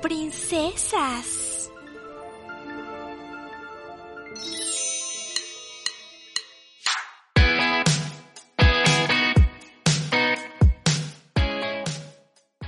princesas.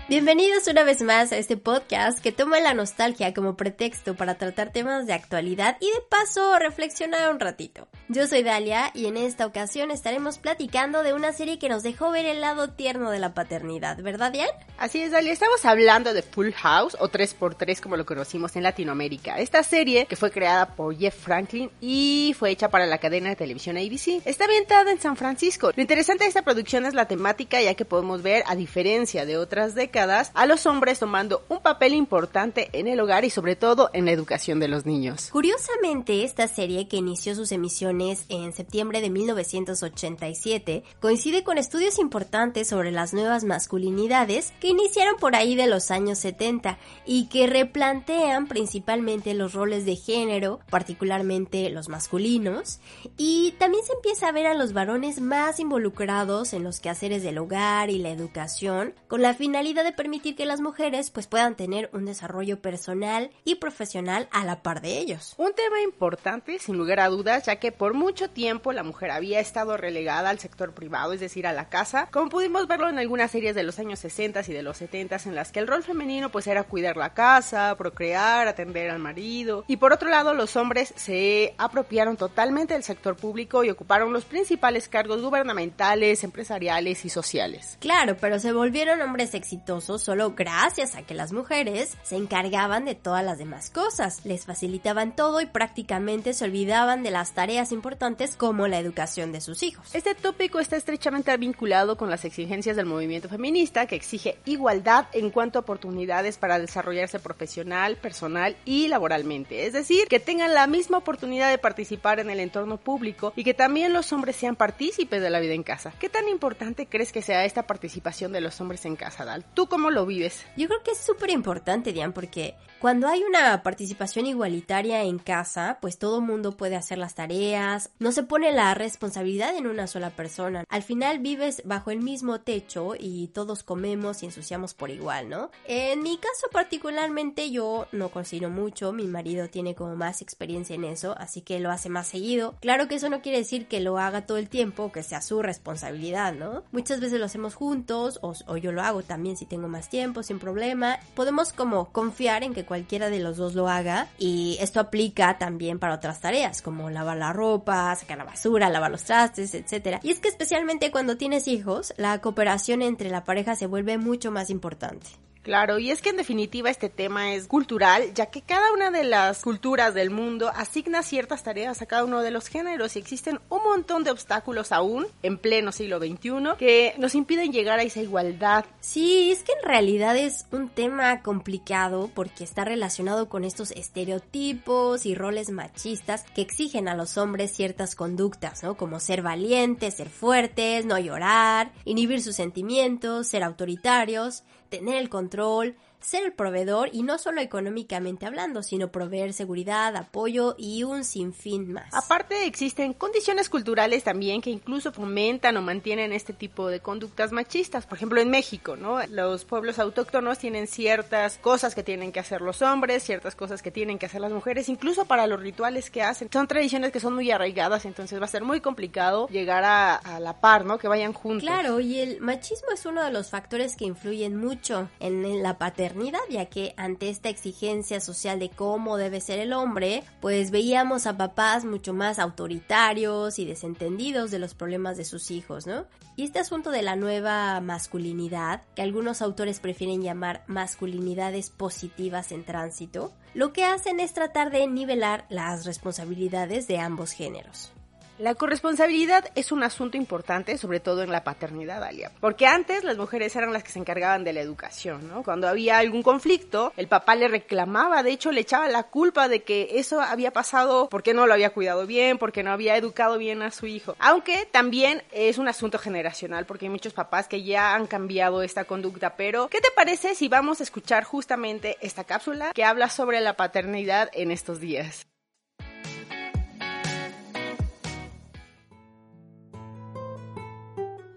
Bienvenidos una vez más a este podcast que toma la nostalgia como pretexto para tratar temas de actualidad y de paso reflexionar un ratito. Yo soy Dalia y en esta ocasión estaremos platicando de una serie que nos dejó ver el lado tierno de la paternidad, ¿verdad, Diane? Así es, Dalia. Estamos hablando de Full House o 3x3 como lo conocimos en Latinoamérica. Esta serie que fue creada por Jeff Franklin y fue hecha para la cadena de televisión ABC. Está ambientada en San Francisco. Lo interesante de esta producción es la temática ya que podemos ver, a diferencia de otras décadas, a los hombres tomando un papel importante en el hogar y sobre todo en la educación de los niños. Curiosamente, esta serie que inició sus emisiones en septiembre de 1987 coincide con estudios importantes sobre las nuevas masculinidades que iniciaron por ahí de los años 70 y que replantean principalmente los roles de género, particularmente los masculinos, y también se empieza a ver a los varones más involucrados en los quehaceres del hogar y la educación con la finalidad de permitir que las mujeres pues puedan tener un desarrollo personal y profesional a la par de ellos. Un tema importante, sin lugar a dudas, ya que por mucho tiempo la mujer había estado relegada al sector privado, es decir, a la casa, como pudimos verlo en algunas series de los años 60 y de los 70 en las que el rol femenino pues era cuidar la casa, procrear, atender al marido, y por otro lado los hombres se apropiaron totalmente del sector público y ocuparon los principales cargos gubernamentales, empresariales y sociales. Claro, pero se volvieron hombres exitosos solo gracias a que las mujeres se encargaban de todas las demás cosas, les facilitaban todo y prácticamente se olvidaban de las tareas importantes como la educación de sus hijos. Este tópico está estrechamente vinculado con las exigencias del movimiento feminista que exige igualdad en cuanto a oportunidades para desarrollarse profesional, personal y laboralmente, es decir, que tengan la misma oportunidad de participar en el entorno público y que también los hombres sean partícipes de la vida en casa. ¿Qué tan importante crees que sea esta participación de los hombres en casa, Dal? ¿Tú cómo lo vives? Yo creo que es súper importante, Diane, porque cuando hay una participación igualitaria en casa, pues todo mundo puede hacer las tareas, no se pone la responsabilidad en una sola persona. Al final vives bajo el mismo techo y todos comemos y ensuciamos por igual, ¿no? En mi caso particularmente yo no cocino mucho, mi marido tiene como más experiencia en eso, así que lo hace más seguido. Claro que eso no quiere decir que lo haga todo el tiempo, que sea su responsabilidad, ¿no? Muchas veces lo hacemos juntos o, o yo lo hago también si tengo más tiempo, sin problema. Podemos como confiar en que cualquiera de los dos lo haga y esto aplica también para otras tareas como lavar la ropa, sacar la basura, lavar los trastes, etc. Y es que especialmente cuando tienes hijos, la cooperación entre la pareja se vuelve mucho más importante. Claro, y es que en definitiva este tema es cultural, ya que cada una de las culturas del mundo asigna ciertas tareas a cada uno de los géneros y existen un montón de obstáculos aún en pleno siglo XXI que nos impiden llegar a esa igualdad. Sí, es que en realidad es un tema complicado porque está relacionado con estos estereotipos y roles machistas que exigen a los hombres ciertas conductas, ¿no? Como ser valientes, ser fuertes, no llorar, inhibir sus sentimientos, ser autoritarios, tener el control, ser el proveedor y no solo económicamente hablando, sino proveer seguridad, apoyo y un sinfín más. Aparte existen condiciones culturales también que incluso fomentan o mantienen este tipo de conductas machistas. Por ejemplo, en México, ¿no? Los pueblos autóctonos tienen ciertas cosas que tienen que hacer los hombres, ciertas cosas que tienen que hacer las mujeres, incluso para los rituales que hacen. Son tradiciones que son muy arraigadas, entonces va a ser muy complicado llegar a, a la par, ¿no? Que vayan juntos. Claro, y el machismo es uno de los factores que influyen mucho en la paternidad ya que ante esta exigencia social de cómo debe ser el hombre, pues veíamos a papás mucho más autoritarios y desentendidos de los problemas de sus hijos, ¿no? Y este asunto de la nueva masculinidad, que algunos autores prefieren llamar masculinidades positivas en tránsito, lo que hacen es tratar de nivelar las responsabilidades de ambos géneros. La corresponsabilidad es un asunto importante, sobre todo en la paternidad, Alia. Porque antes las mujeres eran las que se encargaban de la educación, ¿no? Cuando había algún conflicto, el papá le reclamaba, de hecho le echaba la culpa de que eso había pasado porque no lo había cuidado bien, porque no había educado bien a su hijo. Aunque también es un asunto generacional, porque hay muchos papás que ya han cambiado esta conducta. Pero, ¿qué te parece si vamos a escuchar justamente esta cápsula que habla sobre la paternidad en estos días?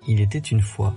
Il était une fois.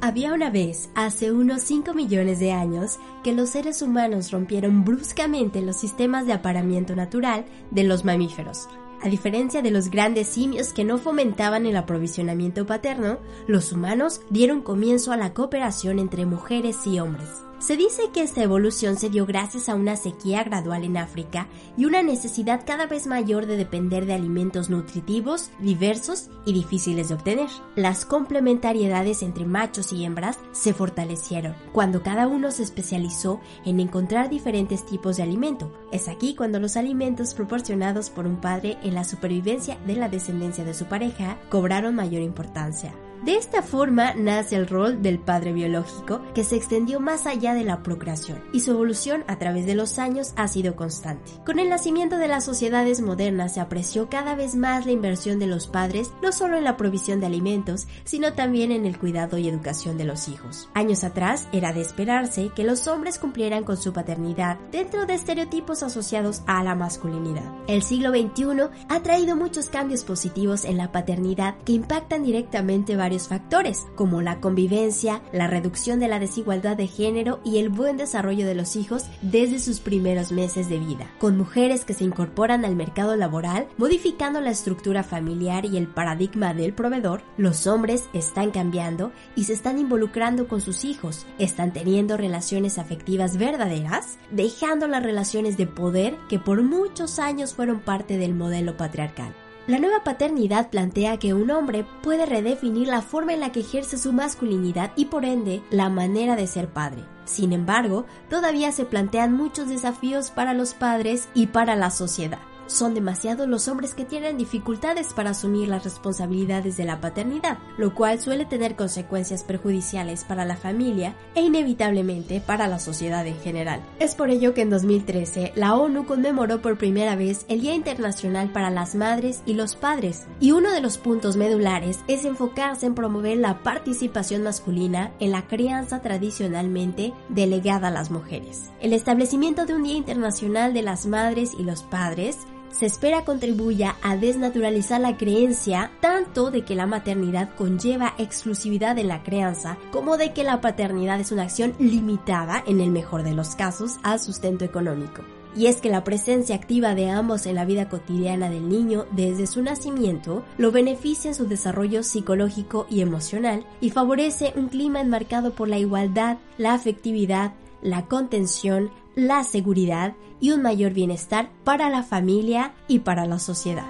Había una vez, hace unos 5 millones de años, que los seres humanos rompieron bruscamente los sistemas de aparamiento natural de los mamíferos, a diferencia de los grandes simios que no fomentaban el aprovisionamiento paterno, los humanos dieron comienzo a la cooperación entre mujeres y hombres. Se dice que esta evolución se dio gracias a una sequía gradual en África y una necesidad cada vez mayor de depender de alimentos nutritivos, diversos y difíciles de obtener. Las complementariedades entre machos y hembras se fortalecieron cuando cada uno se especializó en encontrar diferentes tipos de alimento. Es aquí cuando los alimentos proporcionados por un padre en la supervivencia de la descendencia de su pareja cobraron mayor importancia. De esta forma nace el rol del padre biológico que se extendió más allá de la procreación y su evolución a través de los años ha sido constante. Con el nacimiento de las sociedades modernas se apreció cada vez más la inversión de los padres no solo en la provisión de alimentos, sino también en el cuidado y educación de los hijos. Años atrás era de esperarse que los hombres cumplieran con su paternidad dentro de estereotipos asociados a la masculinidad. El siglo XXI ha traído muchos cambios positivos en la paternidad que impactan directamente varios factores, como la convivencia, la reducción de la desigualdad de género y el buen desarrollo de los hijos desde sus primeros meses de vida, con mujeres que se incorporan al mercado laboral, modificando la estructura familiar y el paradigma del proveedor, los hombres están cambiando y se están involucrando con sus hijos, están teniendo relaciones afectivas verdaderas, dejando las relaciones de poder que por muchos años fueron parte del modelo patriarcal. La nueva paternidad plantea que un hombre puede redefinir la forma en la que ejerce su masculinidad y por ende la manera de ser padre. Sin embargo, todavía se plantean muchos desafíos para los padres y para la sociedad. Son demasiados los hombres que tienen dificultades para asumir las responsabilidades de la paternidad, lo cual suele tener consecuencias perjudiciales para la familia e inevitablemente para la sociedad en general. Es por ello que en 2013 la ONU conmemoró por primera vez el Día Internacional para las Madres y los Padres, y uno de los puntos medulares es enfocarse en promover la participación masculina en la crianza tradicionalmente delegada a las mujeres. El establecimiento de un Día Internacional de las Madres y los Padres se espera contribuya a desnaturalizar la creencia tanto de que la maternidad conlleva exclusividad en la crianza como de que la paternidad es una acción limitada, en el mejor de los casos, al sustento económico. Y es que la presencia activa de ambos en la vida cotidiana del niño desde su nacimiento lo beneficia en su desarrollo psicológico y emocional y favorece un clima enmarcado por la igualdad, la afectividad, la contención, la seguridad y un mayor bienestar para la familia y para la sociedad.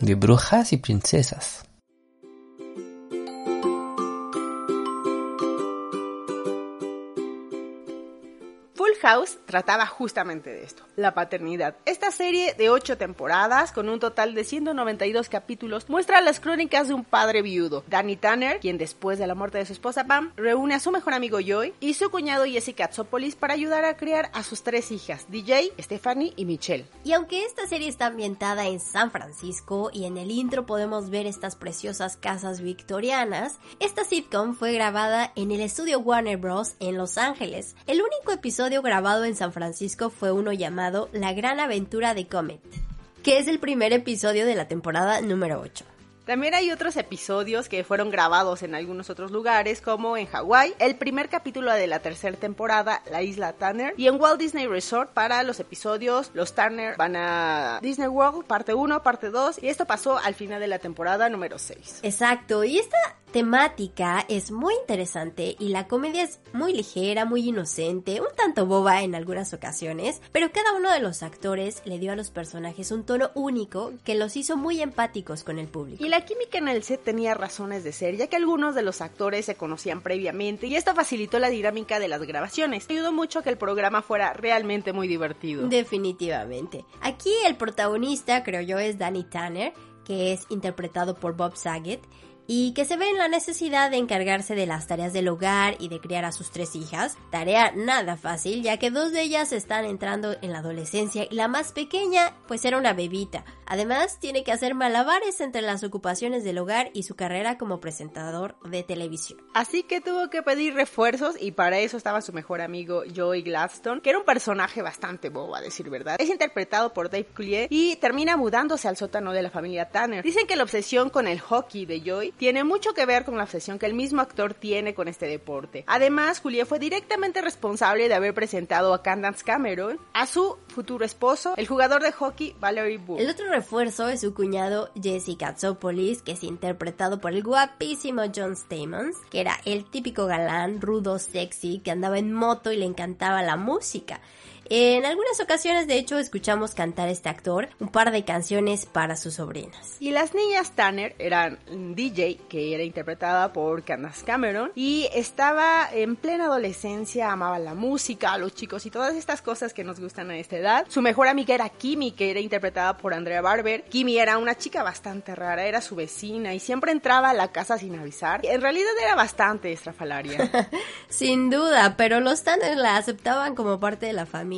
De brujas y princesas. House trataba justamente de esto, la paternidad. Esta serie de 8 temporadas, con un total de 192 capítulos, muestra las crónicas de un padre viudo, Danny Tanner, quien después de la muerte de su esposa Pam, reúne a su mejor amigo Joy y su cuñado Jessica Katsopolis para ayudar a criar a sus tres hijas, DJ, Stephanie y Michelle. Y aunque esta serie está ambientada en San Francisco y en el intro podemos ver estas preciosas casas victorianas, esta sitcom fue grabada en el estudio Warner Bros. en Los Ángeles. El único episodio grabado en San Francisco fue uno llamado La Gran Aventura de Comet, que es el primer episodio de la temporada número 8. También hay otros episodios que fueron grabados en algunos otros lugares, como en Hawái, el primer capítulo de la tercera temporada, la isla Tanner, y en Walt Disney Resort para los episodios Los Tanner van a Disney World, parte 1, parte 2, y esto pasó al final de la temporada número 6. Exacto, y esta temática es muy interesante y la comedia es muy ligera, muy inocente, un tanto boba en algunas ocasiones, pero cada uno de los actores le dio a los personajes un tono único que los hizo muy empáticos con el público. Y la química en el set tenía razones de ser, ya que algunos de los actores se conocían previamente y esto facilitó la dinámica de las grabaciones. Ayudó mucho a que el programa fuera realmente muy divertido. Definitivamente. Aquí el protagonista, creo yo, es Danny Tanner, que es interpretado por Bob Saget y que se ve en la necesidad de encargarse de las tareas del hogar y de criar a sus tres hijas, tarea nada fácil ya que dos de ellas están entrando en la adolescencia y la más pequeña pues era una bebita. Además tiene que hacer malabares entre las ocupaciones del hogar y su carrera como presentador de televisión. Así que tuvo que pedir refuerzos y para eso estaba su mejor amigo Joey Gladstone, que era un personaje bastante bobo a decir verdad. Es interpretado por Dave Coulier y termina mudándose al sótano de la familia Tanner. Dicen que la obsesión con el hockey de Joey tiene mucho que ver con la obsesión que el mismo actor tiene con este deporte. Además, Coulier fue directamente responsable de haber presentado a Candace Cameron a su futuro esposo, el jugador de hockey Valerie Bull. El otro refuerzo es su cuñado Jesse Katsopoulos, que es interpretado por el guapísimo John Stamos, que era el típico galán, rudo, sexy, que andaba en moto y le encantaba la música. En algunas ocasiones, de hecho, escuchamos cantar a este actor un par de canciones para sus sobrinas. Y las niñas Tanner eran DJ, que era interpretada por Candace Cameron, y estaba en plena adolescencia, amaba la música, los chicos y todas estas cosas que nos gustan a esta edad. Su mejor amiga era Kimi, que era interpretada por Andrea Barber. Kimi era una chica bastante rara, era su vecina y siempre entraba a la casa sin avisar. En realidad era bastante estrafalaria. sin duda, pero los Tanner la aceptaban como parte de la familia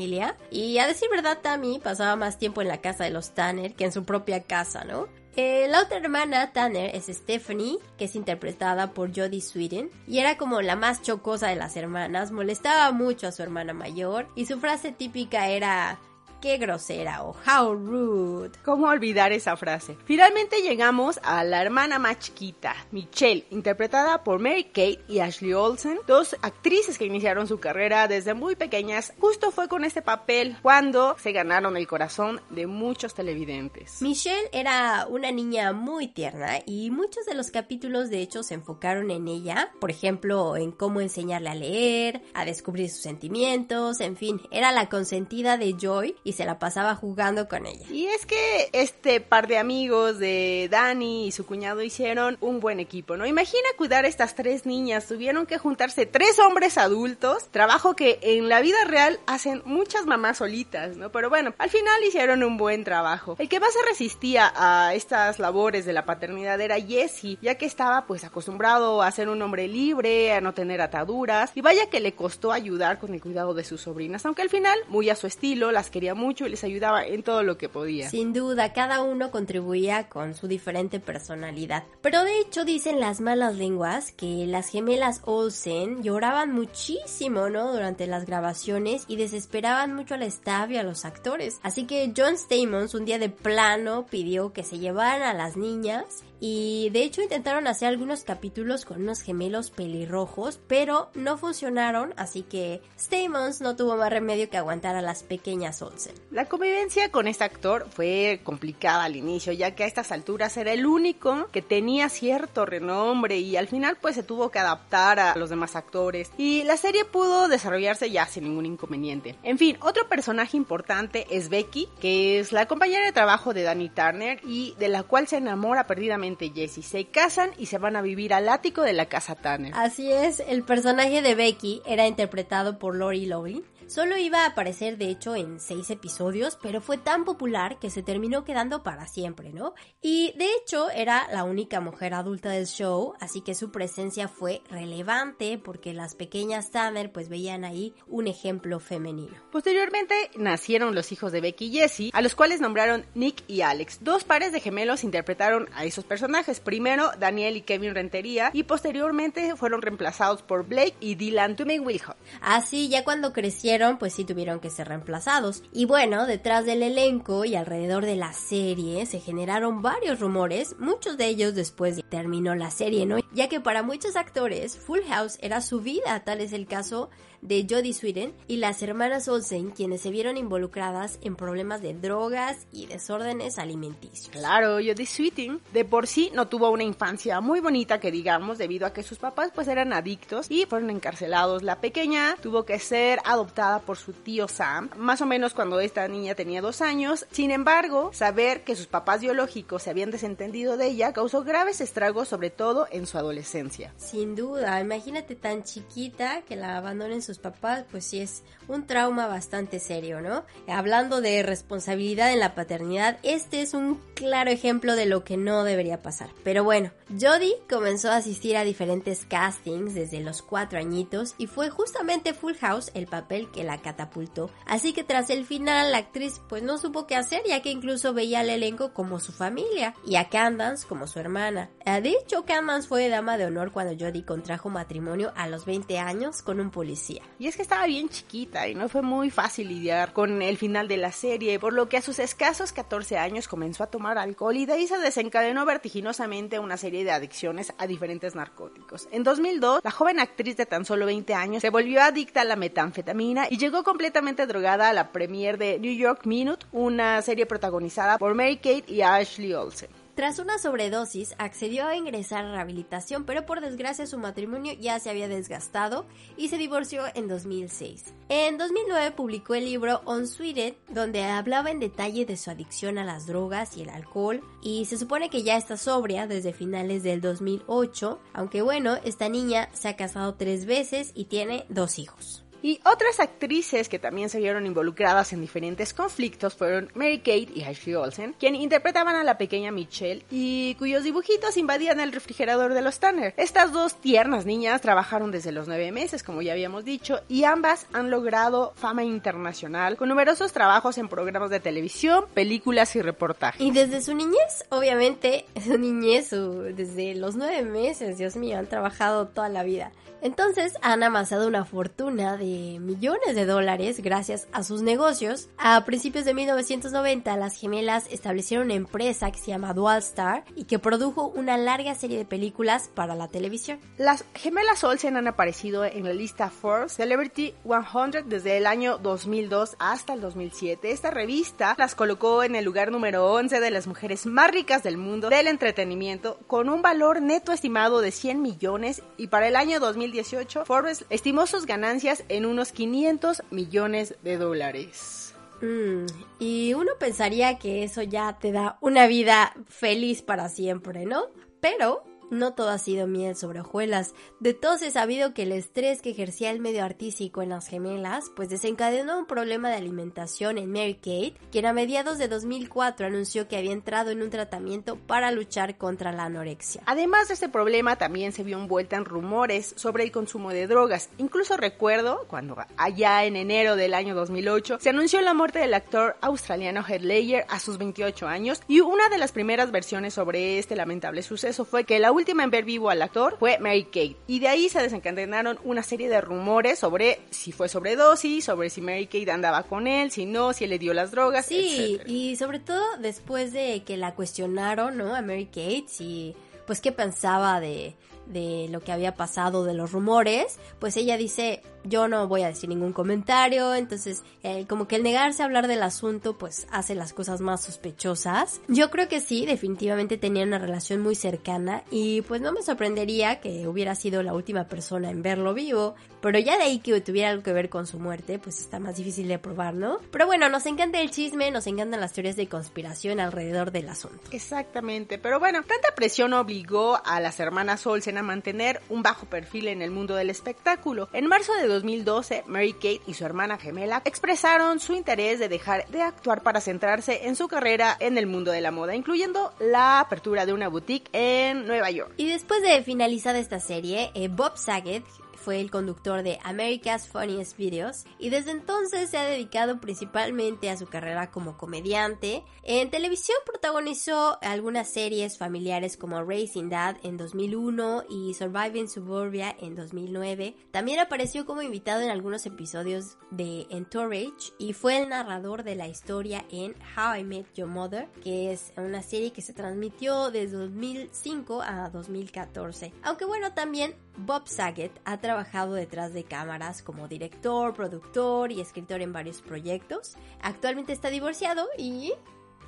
y a decir verdad, Tammy pasaba más tiempo en la casa de los Tanner que en su propia casa, ¿no? Eh, la otra hermana, Tanner, es Stephanie, que es interpretada por Jodie Sweden, y era como la más chocosa de las hermanas, molestaba mucho a su hermana mayor, y su frase típica era qué grosera o how rude. ¿Cómo olvidar esa frase? Finalmente llegamos a la hermana más chiquita, Michelle, interpretada por Mary Kate y Ashley Olsen, dos actrices que iniciaron su carrera desde muy pequeñas. Justo fue con este papel cuando se ganaron el corazón de muchos televidentes. Michelle era una niña muy tierna y muchos de los capítulos de hecho se enfocaron en ella, por ejemplo, en cómo enseñarle a leer, a descubrir sus sentimientos, en fin, era la consentida de Joy y se la pasaba jugando con ella. Y es que este par de amigos de Dani y su cuñado hicieron un buen equipo, ¿no? Imagina cuidar a estas tres niñas, tuvieron que juntarse tres hombres adultos, trabajo que en la vida real hacen muchas mamás solitas, ¿no? Pero bueno, al final hicieron un buen trabajo. El que más se resistía a estas labores de la paternidad era Jesse, ya que estaba pues acostumbrado a ser un hombre libre, a no tener ataduras, y vaya que le costó ayudar con el cuidado de sus sobrinas, aunque al final, muy a su estilo, las quería mucho y les ayudaba en todo lo que podía. Sin duda, cada uno contribuía con su diferente personalidad. Pero de hecho dicen las malas lenguas que las gemelas Olsen lloraban muchísimo, ¿no? Durante las grabaciones y desesperaban mucho al staff y a los actores. Así que John Stamos un día de plano pidió que se llevaran a las niñas y de hecho intentaron hacer algunos capítulos con unos gemelos pelirrojos, pero no funcionaron, así que Stamos no tuvo más remedio que aguantar a las pequeñas Olsen. La convivencia con este actor fue complicada al inicio, ya que a estas alturas era el único que tenía cierto renombre y al final pues se tuvo que adaptar a los demás actores y la serie pudo desarrollarse ya sin ningún inconveniente. En fin, otro personaje importante es Becky, que es la compañera de trabajo de Danny Turner y de la cual se enamora perdidamente Jesse. Se casan y se van a vivir al ático de la casa Tanner. Así es, el personaje de Becky era interpretado por Lori Loughlin Solo iba a aparecer de hecho en seis episodios, pero fue tan popular que se terminó quedando para siempre, ¿no? Y de hecho era la única mujer adulta del show, así que su presencia fue relevante porque las pequeñas Tanner pues veían ahí un ejemplo femenino. Posteriormente nacieron los hijos de Becky y Jesse, a los cuales nombraron Nick y Alex. Dos pares de gemelos interpretaron a esos personajes. Primero Daniel y Kevin Rentería y posteriormente fueron reemplazados por Blake y Dylan Tumen Wilhoff. Así ya cuando crecieron pues sí tuvieron que ser reemplazados. Y bueno, detrás del elenco y alrededor de la serie se generaron varios rumores, muchos de ellos después de terminó la serie, ¿no? Ya que para muchos actores Full House era su vida, tal es el caso de Jodie Sweden y las hermanas Olsen, quienes se vieron involucradas en problemas de drogas y desórdenes alimenticios. Claro, Jodie Sweden de por sí no tuvo una infancia muy bonita que digamos debido a que sus papás pues eran adictos y fueron encarcelados. La pequeña tuvo que ser adoptada por su tío Sam, más o menos cuando esta niña tenía dos años. Sin embargo, saber que sus papás biológicos se habían desentendido de ella causó graves estragos sobre todo en su adolescencia. Sin duda, imagínate tan chiquita que la abandonen sus papás, pues sí es un trauma bastante serio, ¿no? Hablando de responsabilidad en la paternidad, este es un claro ejemplo de lo que no debería pasar. Pero bueno, Jodie comenzó a asistir a diferentes castings desde los cuatro añitos y fue justamente Full House el papel que la catapultó. Así que tras el final la actriz pues no supo qué hacer ya que incluso veía al elenco como su familia y a Candance como su hermana. De hecho, Candance fue dama de honor cuando Jodie contrajo matrimonio a los 20 años con un policía. Y es que estaba bien chiquita y no fue muy fácil lidiar con el final de la serie, por lo que a sus escasos 14 años comenzó a tomar alcohol y de ahí se desencadenó vertiginosamente una serie de adicciones a diferentes narcóticos. En 2002, la joven actriz de tan solo 20 años se volvió adicta a la metanfetamina y llegó completamente drogada a la premiere de New York Minute, una serie protagonizada por Mary Kate y Ashley Olsen. Tras una sobredosis, accedió a ingresar a rehabilitación, pero por desgracia su matrimonio ya se había desgastado y se divorció en 2006. En 2009 publicó el libro Unsweeted, donde hablaba en detalle de su adicción a las drogas y el alcohol, y se supone que ya está sobria desde finales del 2008, aunque bueno, esta niña se ha casado tres veces y tiene dos hijos. Y otras actrices que también se vieron involucradas en diferentes conflictos fueron Mary Kate y Ashley Olsen, quien interpretaban a la pequeña Michelle y cuyos dibujitos invadían el refrigerador de los Tanner. Estas dos tiernas niñas trabajaron desde los nueve meses, como ya habíamos dicho, y ambas han logrado fama internacional con numerosos trabajos en programas de televisión, películas y reportajes. Y desde su niñez, obviamente, su niñez, desde los nueve meses, Dios mío, han trabajado toda la vida. Entonces han amasado una fortuna de millones de dólares gracias a sus negocios. A principios de 1990 las gemelas establecieron una empresa que se llama Dual Star y que produjo una larga serie de películas para la televisión. Las gemelas Olsen han aparecido en la lista Forbes Celebrity 100 desde el año 2002 hasta el 2007. Esta revista las colocó en el lugar número 11 de las mujeres más ricas del mundo del entretenimiento con un valor neto estimado de 100 millones y para el año 2000 2018, Forbes estimó sus ganancias en unos 500 millones de dólares. Mm, y uno pensaría que eso ya te da una vida feliz para siempre, ¿no? Pero no todo ha sido miel sobre hojuelas. De todos he sabido que el estrés que ejercía el medio artístico en las gemelas, pues desencadenó un problema de alimentación en Mary Kate, quien a mediados de 2004 anunció que había entrado en un tratamiento para luchar contra la anorexia. Además de este problema, también se vio envuelta en rumores sobre el consumo de drogas. Incluso recuerdo cuando allá en enero del año 2008 se anunció la muerte del actor australiano Heath a sus 28 años y una de las primeras versiones sobre este lamentable suceso fue que la última en ver vivo al actor fue Mary Kate. Y de ahí se desencadenaron una serie de rumores sobre si fue sobredosis, sobre si Mary Kate andaba con él, si no, si él le dio las drogas. Sí, y sobre todo después de que la cuestionaron, ¿no? A Mary Kate, si pues qué pensaba de, de lo que había pasado, de los rumores, pues ella dice, yo no voy a decir ningún comentario, entonces eh, como que el negarse a hablar del asunto pues hace las cosas más sospechosas. Yo creo que sí, definitivamente tenía una relación muy cercana y pues no me sorprendería que hubiera sido la última persona en verlo vivo, pero ya de ahí que tuviera algo que ver con su muerte pues está más difícil de probar, ¿no? Pero bueno, nos encanta el chisme, nos encantan las teorías de conspiración alrededor del asunto. Exactamente, pero bueno, tanta presión obligó a las hermanas Olsen a mantener un bajo perfil en el mundo del espectáculo. En marzo de 2012, Mary Kate y su hermana gemela expresaron su interés de dejar de actuar para centrarse en su carrera en el mundo de la moda, incluyendo la apertura de una boutique en Nueva York. Y después de finalizar esta serie, eh, Bob Saget fue el conductor de America's Funniest Videos y desde entonces se ha dedicado principalmente a su carrera como comediante. En televisión protagonizó algunas series familiares como Racing Dad en 2001 y Surviving Suburbia en 2009. También apareció como invitado en algunos episodios de Entourage y fue el narrador de la historia en How I Met Your Mother, que es una serie que se transmitió desde 2005 a 2014. Aunque bueno, también Bob Saget ha trabajado detrás de cámaras como director, productor y escritor en varios proyectos. Actualmente está divorciado y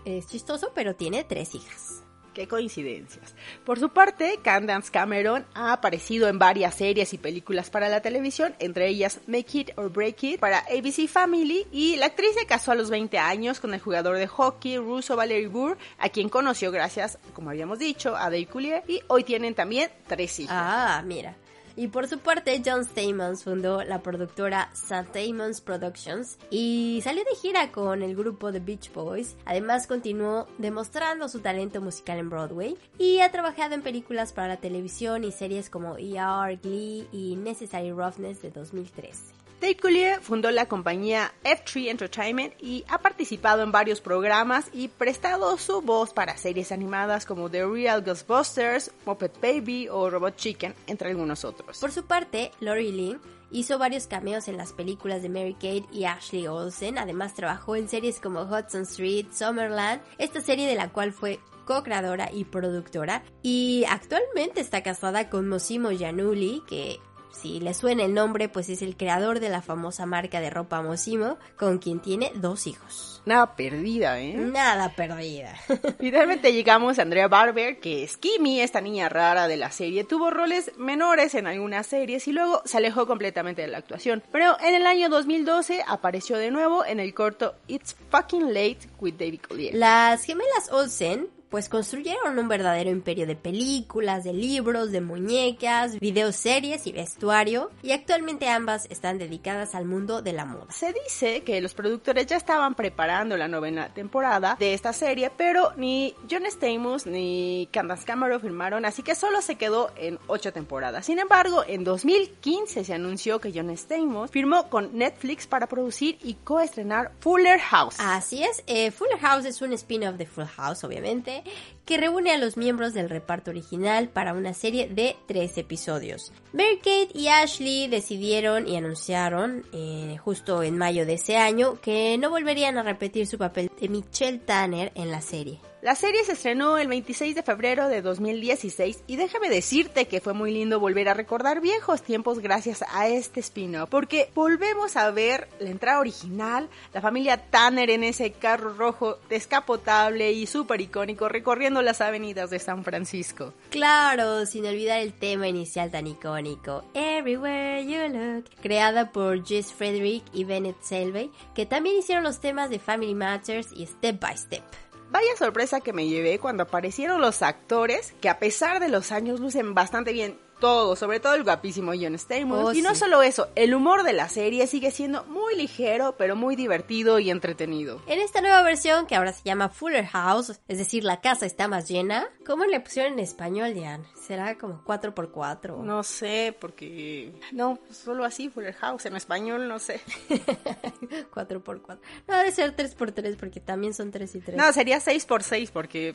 es chistoso, pero tiene tres hijas Qué coincidencias. Por su parte, Candace Cameron ha aparecido en varias series y películas para la televisión, entre ellas Make It or Break It para ABC Family, y la actriz se casó a los 20 años con el jugador de hockey ruso Valery Burr, a quien conoció gracias, como habíamos dicho, a Dave Coulier, y hoy tienen también tres hijos. Ah, mira. Y por su parte, John Stamos fundó la productora Stamos Productions y salió de gira con el grupo The Beach Boys. Además, continuó demostrando su talento musical en Broadway y ha trabajado en películas para la televisión y series como ER, Glee y Necessary Roughness de 2013. Dave Coulier fundó la compañía F3 Entertainment y ha participado en varios programas y prestado su voz para series animadas como The Real Ghostbusters, Muppet Baby o Robot Chicken, entre algunos otros. Por su parte, Lori Lynn hizo varios cameos en las películas de Mary Kate y Ashley Olsen, además trabajó en series como Hudson Street, Summerland, esta serie de la cual fue co-creadora y productora, y actualmente está casada con Mosimo Giannulli, que si le suena el nombre, pues es el creador de la famosa marca de ropa Mosimo, con quien tiene dos hijos. Nada perdida, ¿eh? Nada perdida. Finalmente llegamos a Andrea Barber, que es Kimi, esta niña rara de la serie. Tuvo roles menores en algunas series y luego se alejó completamente de la actuación. Pero en el año 2012 apareció de nuevo en el corto It's Fucking Late with David Collier. Las gemelas Olsen pues construyeron un verdadero imperio de películas, de libros, de muñecas, videoseries y vestuario, y actualmente ambas están dedicadas al mundo de la moda. Se dice que los productores ya estaban preparando la novena temporada de esta serie, pero ni John Stamos ni Candace Cameron firmaron, así que solo se quedó en ocho temporadas. Sin embargo, en 2015 se anunció que John Stamos firmó con Netflix para producir y coestrenar Fuller House. Así es, eh, Fuller House es un spin-off de Full House, obviamente que reúne a los miembros del reparto original para una serie de tres episodios. Mary Kate y Ashley decidieron y anunciaron eh, justo en mayo de ese año que no volverían a repetir su papel de Michelle Tanner en la serie. La serie se estrenó el 26 de febrero de 2016 y déjame decirte que fue muy lindo volver a recordar viejos tiempos gracias a este spin-off, porque volvemos a ver la entrada original, la familia Tanner en ese carro rojo descapotable y súper icónico recorriendo las avenidas de San Francisco. Claro, sin olvidar el tema inicial tan icónico, Everywhere You Look, creada por Jess Frederick y Bennett Selvey, que también hicieron los temas de Family Matters y Step by Step. Vaya sorpresa que me llevé cuando aparecieron los actores que a pesar de los años lucen bastante bien todo, sobre todo el guapísimo John Stamos. Oh, y no sí. solo eso, el humor de la serie sigue siendo muy ligero, pero muy divertido y entretenido. En esta nueva versión, que ahora se llama Fuller House, es decir, la casa está más llena, ¿cómo le pusieron en español, Diane? ¿Será como 4x4? No sé, porque... No, pues solo así, Fuller House, en español, no sé. 4x4. No, debe ser 3x3 porque también son 3 y 3. No, sería 6 por 6 porque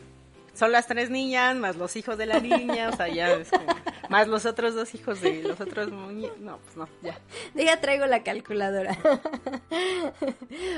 son las tres niñas, más los hijos de la niña, o sea, ya es como... Más los otros dos hijos de los otros. No, pues no, ya. Deja, traigo la calculadora.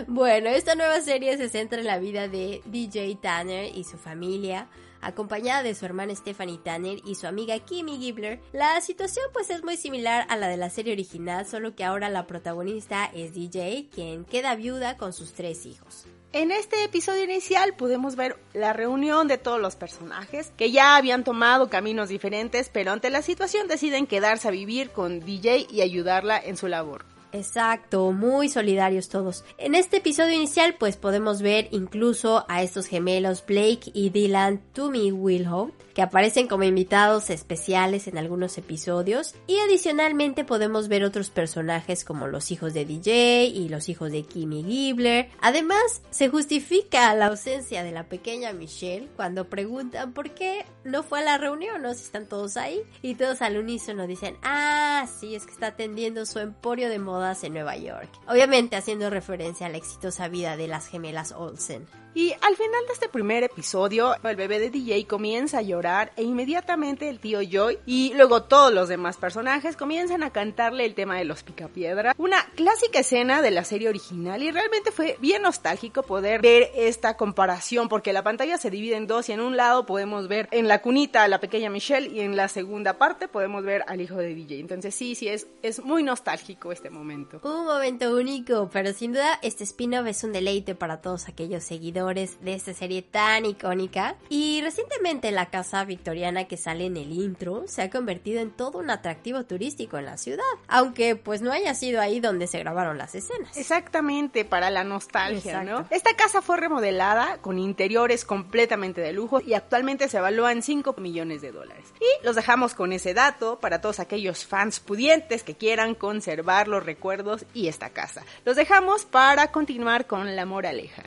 bueno, esta nueva serie se centra en la vida de DJ Tanner y su familia. Acompañada de su hermana Stephanie Tanner y su amiga Kimmy Gibbler, la situación pues es muy similar a la de la serie original, solo que ahora la protagonista es DJ, quien queda viuda con sus tres hijos. En este episodio inicial podemos ver la reunión de todos los personajes que ya habían tomado caminos diferentes, pero ante la situación deciden quedarse a vivir con DJ y ayudarla en su labor. Exacto, muy solidarios todos. En este episodio inicial pues podemos ver incluso a estos gemelos Blake y Dylan Toomey Wilhout que aparecen como invitados especiales en algunos episodios y adicionalmente podemos ver otros personajes como los hijos de DJ y los hijos de Kimmy Gibbler. Además, se justifica la ausencia de la pequeña Michelle cuando preguntan por qué no fue a la reunión, ¿no? Si están todos ahí y todos al unísono dicen, ah, sí, es que está atendiendo su emporio de modas en Nueva York. Obviamente haciendo referencia a la exitosa vida de las gemelas Olsen. Y al final de este primer episodio, el bebé de DJ comienza a llorar e inmediatamente el tío Joy y luego todos los demás personajes comienzan a cantarle el tema de los picapiedra. Una clásica escena de la serie original y realmente fue bien nostálgico poder ver esta comparación porque la pantalla se divide en dos y en un lado podemos ver en la cunita a la pequeña Michelle y en la segunda parte podemos ver al hijo de DJ. Entonces sí, sí, es, es muy nostálgico este momento. Un momento único, pero sin duda este spin-off es un deleite para todos aquellos seguidores de esta serie tan icónica. Y recientemente la casa victoriana que sale en el intro se ha convertido en todo un atractivo turístico en la ciudad, aunque pues no haya sido ahí donde se grabaron las escenas. Exactamente, para la nostalgia, ¿no? Esta casa fue remodelada con interiores completamente de lujo y actualmente se evalúa en 5 millones de dólares. Y los dejamos con ese dato para todos aquellos fans pudientes que quieran conservar los recuerdos y esta casa. Los dejamos para continuar con la moraleja.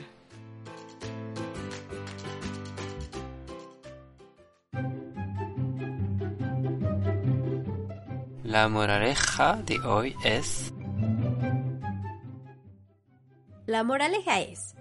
La moraleja de hoy es... La moraleja es...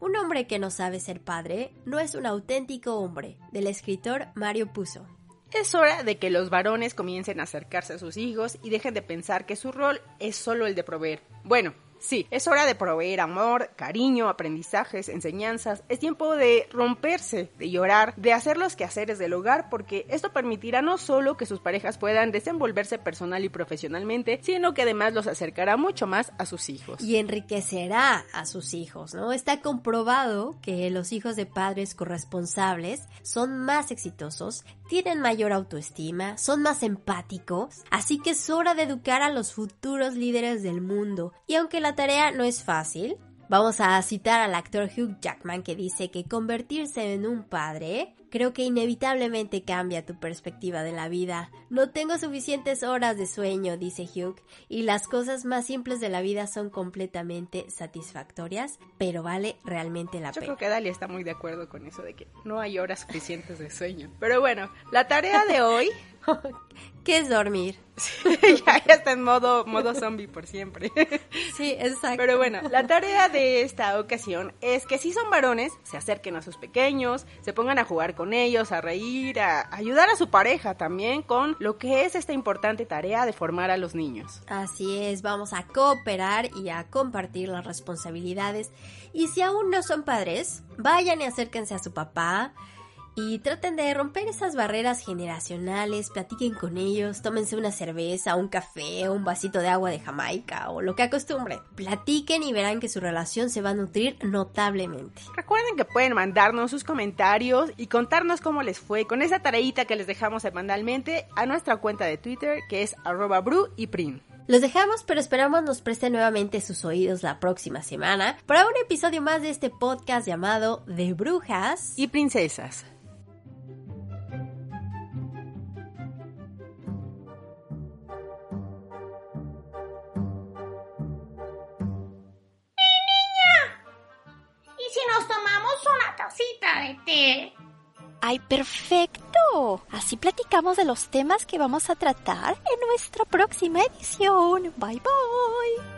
Un hombre que no sabe ser padre no es un auténtico hombre, del escritor Mario Puzo. Es hora de que los varones comiencen a acercarse a sus hijos y dejen de pensar que su rol es solo el de proveer. Bueno, Sí, es hora de proveer amor, cariño, aprendizajes, enseñanzas. Es tiempo de romperse, de llorar, de hacer los quehaceres del hogar, porque esto permitirá no solo que sus parejas puedan desenvolverse personal y profesionalmente, sino que además los acercará mucho más a sus hijos. Y enriquecerá a sus hijos, ¿no? Está comprobado que los hijos de padres corresponsables son más exitosos, tienen mayor autoestima, son más empáticos, así que es hora de educar a los futuros líderes del mundo. Y aunque la tarea no es fácil, Vamos a citar al actor Hugh Jackman que dice que convertirse en un padre creo que inevitablemente cambia tu perspectiva de la vida. No tengo suficientes horas de sueño, dice Hugh, y las cosas más simples de la vida son completamente satisfactorias, pero vale realmente la Yo pena. creo que Dalia está muy de acuerdo con eso de que no hay horas suficientes de sueño. Pero bueno, la tarea de hoy ¿Qué es dormir? ya, ya está en modo, modo zombie por siempre. Sí, exacto. Pero bueno, la tarea de esta ocasión es que si son varones, se acerquen a sus pequeños, se pongan a jugar con ellos, a reír, a ayudar a su pareja también con lo que es esta importante tarea de formar a los niños. Así es, vamos a cooperar y a compartir las responsabilidades. Y si aún no son padres, vayan y acérquense a su papá y traten de romper esas barreras generacionales, platiquen con ellos, tómense una cerveza, un café, un vasito de agua de Jamaica o lo que acostumbren. Platiquen y verán que su relación se va a nutrir notablemente. Recuerden que pueden mandarnos sus comentarios y contarnos cómo les fue con esa tareita que les dejamos semanalmente a nuestra cuenta de Twitter que es arroba bru y prim. Los dejamos, pero esperamos nos presten nuevamente sus oídos la próxima semana para un episodio más de este podcast llamado De Brujas Y princesas. Tacita de té? ¡Ay, perfecto! Así platicamos de los temas que vamos a tratar en nuestra próxima edición. Bye bye.